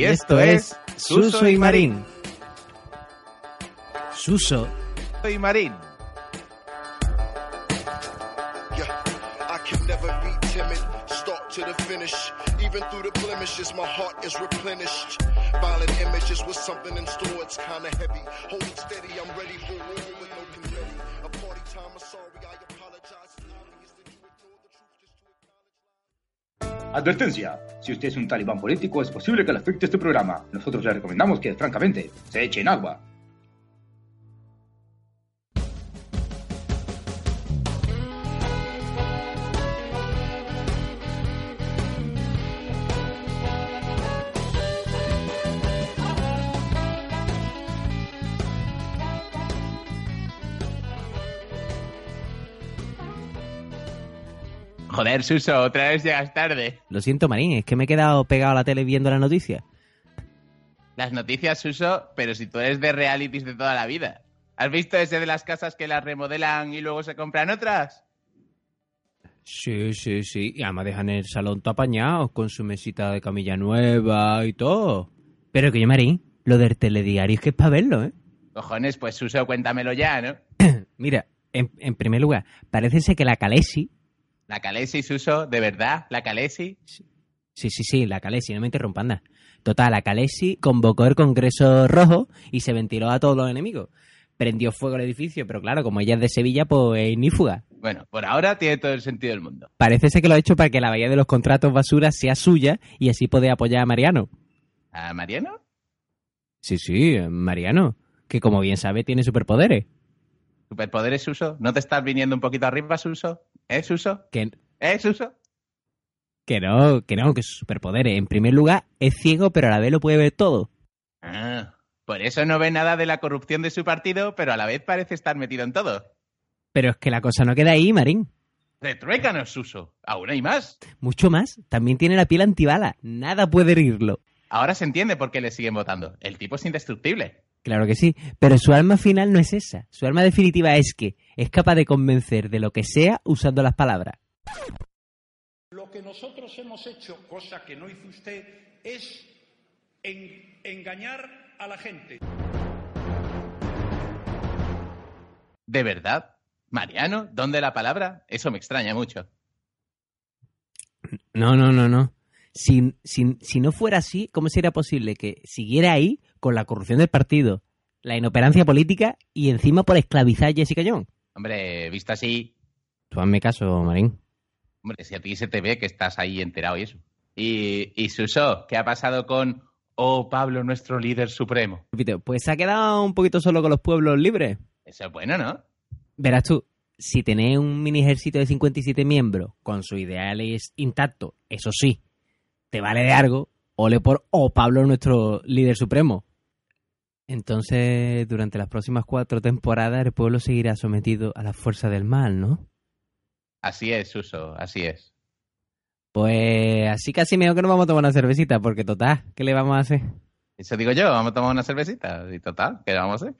Y esto es Suso y Marín. Suso. y Marín. Yeah, I can never be timid. Start to the finish. Even through the blemishes, my heart is replenished. Violent images with something in store, it's kinda heavy. Hold it steady, I'm ready for war Advertencia. Si usted es un talibán político, es posible que le afecte este programa. Nosotros le recomendamos que, francamente, se eche en agua. Joder, Suso, otra vez llegas tarde. Lo siento, Marín, es que me he quedado pegado a la tele viendo la noticia. Las noticias, Suso, pero si tú eres de realities de toda la vida. ¿Has visto ese de las casas que las remodelan y luego se compran otras? Sí, sí, sí. Y además dejan el salón todo apañado, con su mesita de camilla nueva y todo. Pero que yo, Marín, lo del telediario es que es para verlo, ¿eh? Cojones, pues Suso, cuéntamelo ya, ¿no? Mira, en, en primer lugar, parece ser que la Calesi... La Calesi, Suso, ¿de verdad? ¿La Calesi? Sí, sí, sí, la Calesi, no me interrumpan nada. Total, la Calesi convocó el Congreso Rojo y se ventiló a todos los enemigos. Prendió fuego el edificio, pero claro, como ella es de Sevilla, pues ni fuga. Bueno, por ahora tiene todo el sentido del mundo. Parece ser que lo ha hecho para que la bahía de los contratos basura sea suya y así poder apoyar a Mariano. ¿A Mariano? Sí, sí, Mariano, que como bien sabe tiene superpoderes. ¿Superpoderes, Suso? ¿No te estás viniendo un poquito arriba, Suso? ¿Eh, Suso? Que, ¿Eh, Suso? que no, que no, que sus superpoderes. En primer lugar, es ciego, pero a la vez lo puede ver todo. Ah, por eso no ve nada de la corrupción de su partido, pero a la vez parece estar metido en todo. Pero es que la cosa no queda ahí, Marín. Retruécanos, Suso. Aún hay más. Mucho más, también tiene la piel antibala. Nada puede herirlo. Ahora se entiende por qué le siguen votando. El tipo es indestructible. Claro que sí, pero su arma final no es esa. Su arma definitiva es que es capaz de convencer de lo que sea usando las palabras. Lo que nosotros hemos hecho, cosa que no hizo usted, es en- engañar a la gente. ¿De verdad? Mariano, ¿dónde la palabra? Eso me extraña mucho. No, no, no, no. Si, si, si no fuera así, ¿cómo sería posible que siguiera ahí con la corrupción del partido, la inoperancia política y encima por esclavizar a Jessica Jones? Hombre, visto así, Tú hazme caso, Marín. hombre, si a ti se te ve que estás ahí enterado y eso. Y, y Suso, ¿qué ha pasado con Oh Pablo, nuestro líder supremo? Pues se ha quedado un poquito solo con los pueblos libres. Eso es bueno, ¿no? Verás tú, si tenés un mini ejército de 57 miembros con sus ideales intactos, eso sí, te vale de algo, ole por O Pablo, nuestro líder supremo. Entonces, durante las próximas cuatro temporadas, el pueblo seguirá sometido a la fuerza del mal, ¿no? Así es, Suso, así es. Pues así casi mejor que nos vamos a tomar una cervecita, porque total, ¿qué le vamos a hacer? Eso digo yo, vamos a tomar una cervecita. Y total, ¿qué vamos a hacer?